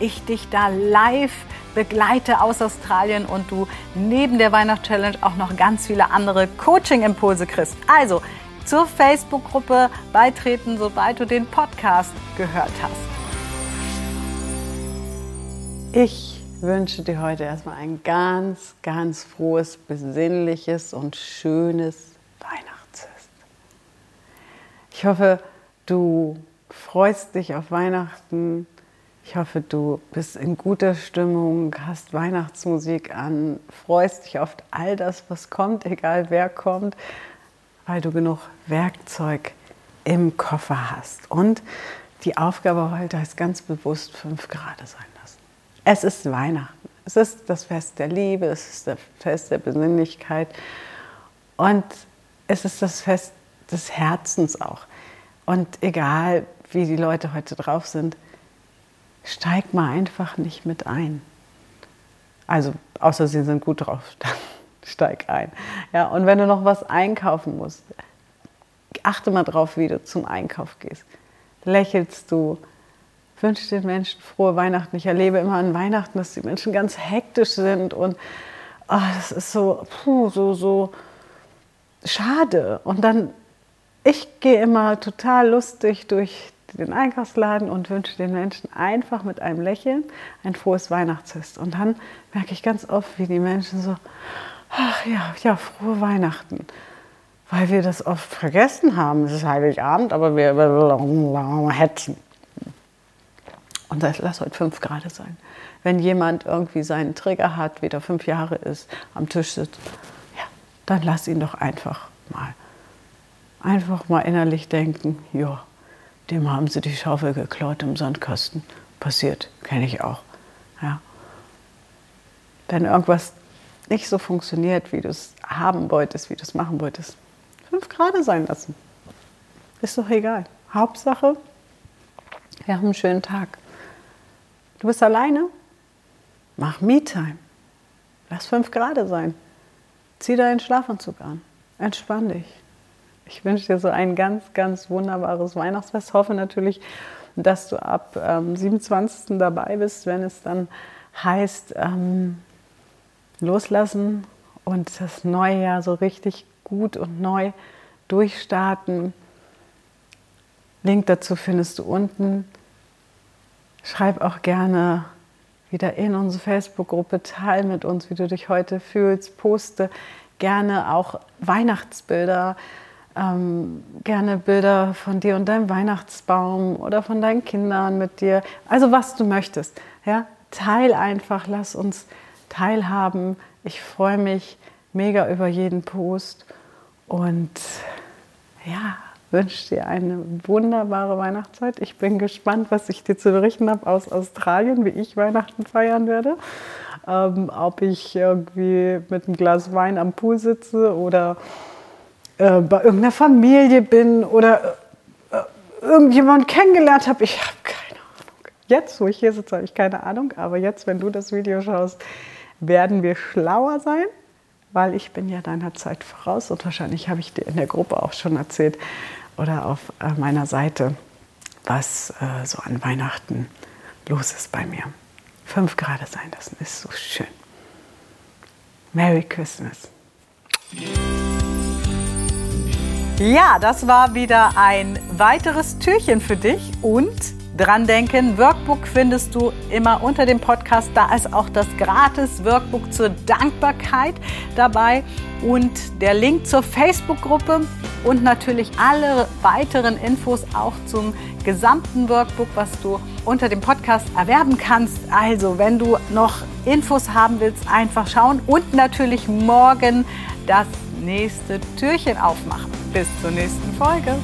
ich dich da live begleite aus Australien und du neben der Weihnachtschallenge auch noch ganz viele andere Coaching-Impulse kriegst. Also zur Facebook-Gruppe beitreten, sobald du den Podcast gehört hast. Ich wünsche dir heute erstmal ein ganz, ganz frohes, besinnliches und schönes Weihnachtsfest. Ich hoffe, du freust dich auf Weihnachten ich hoffe, du bist in guter Stimmung, hast Weihnachtsmusik an, freust dich auf all das, was kommt, egal wer kommt, weil du genug Werkzeug im Koffer hast. Und die Aufgabe heute ist ganz bewusst fünf Grad sein lassen. Es ist Weihnachten. Es ist das Fest der Liebe, es ist das Fest der Besinnlichkeit und es ist das Fest des Herzens auch. Und egal, wie die Leute heute drauf sind, steig mal einfach nicht mit ein. Also, außer sie sind gut drauf, dann steig ein. Ja, und wenn du noch was einkaufen musst, achte mal drauf, wie du zum Einkauf gehst. Lächelst du, wünschst den Menschen frohe Weihnachten. Ich erlebe immer an Weihnachten, dass die Menschen ganz hektisch sind und oh, das ist so, puh, so, so schade. Und dann, ich gehe immer total lustig durch den Einkaufsladen und wünsche den Menschen einfach mit einem Lächeln ein frohes Weihnachtsfest. Und dann merke ich ganz oft, wie die Menschen so, ach ja, ja, frohe Weihnachten. Weil wir das oft vergessen haben. Es ist Heiligabend, aber wir, hetzen. Und das, lass heute fünf Grad sein. Wenn jemand irgendwie seinen Trigger hat, wieder fünf Jahre ist, am Tisch sitzt, ja, dann lass ihn doch einfach mal. Einfach mal innerlich denken, ja, dem haben sie die Schaufel geklaut im Sandkasten. Passiert, kenne ich auch. Ja. Wenn irgendwas nicht so funktioniert, wie du es haben wolltest, wie du es machen wolltest, fünf Grad sein lassen. Ist doch egal. Hauptsache, wir haben einen schönen Tag. Du bist alleine? Mach Me-Time. Lass fünf Grad sein. Zieh deinen Schlafanzug an. Entspann dich. Ich wünsche dir so ein ganz, ganz wunderbares Weihnachtsfest. Hoffe natürlich, dass du ab ähm, 27. dabei bist, wenn es dann heißt, ähm, loslassen und das neue Jahr so richtig gut und neu durchstarten. Link dazu findest du unten. Schreib auch gerne wieder in unsere Facebook-Gruppe, teil mit uns, wie du dich heute fühlst, poste gerne auch Weihnachtsbilder ähm, gerne Bilder von dir und deinem Weihnachtsbaum oder von deinen Kindern mit dir. Also was du möchtest. Ja? Teil einfach, lass uns teilhaben. Ich freue mich mega über jeden Post und ja, wünsche dir eine wunderbare Weihnachtszeit. Ich bin gespannt, was ich dir zu berichten habe aus Australien, wie ich Weihnachten feiern werde. Ähm, ob ich irgendwie mit einem Glas Wein am Pool sitze oder äh, bei irgendeiner Familie bin oder äh, irgendjemanden kennengelernt habe. Ich habe keine Ahnung. Jetzt, wo ich hier sitze, habe ich keine Ahnung. Aber jetzt, wenn du das Video schaust, werden wir schlauer sein, weil ich bin ja deiner Zeit voraus und wahrscheinlich habe ich dir in der Gruppe auch schon erzählt oder auf äh, meiner Seite, was äh, so an Weihnachten los ist bei mir. Fünf Grad sein lassen ist so schön. Merry Christmas. Ja, das war wieder ein weiteres Türchen für dich und dran denken, Workbook findest du immer unter dem Podcast. Da ist auch das gratis Workbook zur Dankbarkeit dabei und der Link zur Facebook-Gruppe und natürlich alle weiteren Infos auch zum gesamten Workbook, was du unter dem Podcast erwerben kannst. Also, wenn du noch Infos haben willst, einfach schauen und natürlich morgen das nächste Türchen aufmachen. Bis zur nächsten Folge.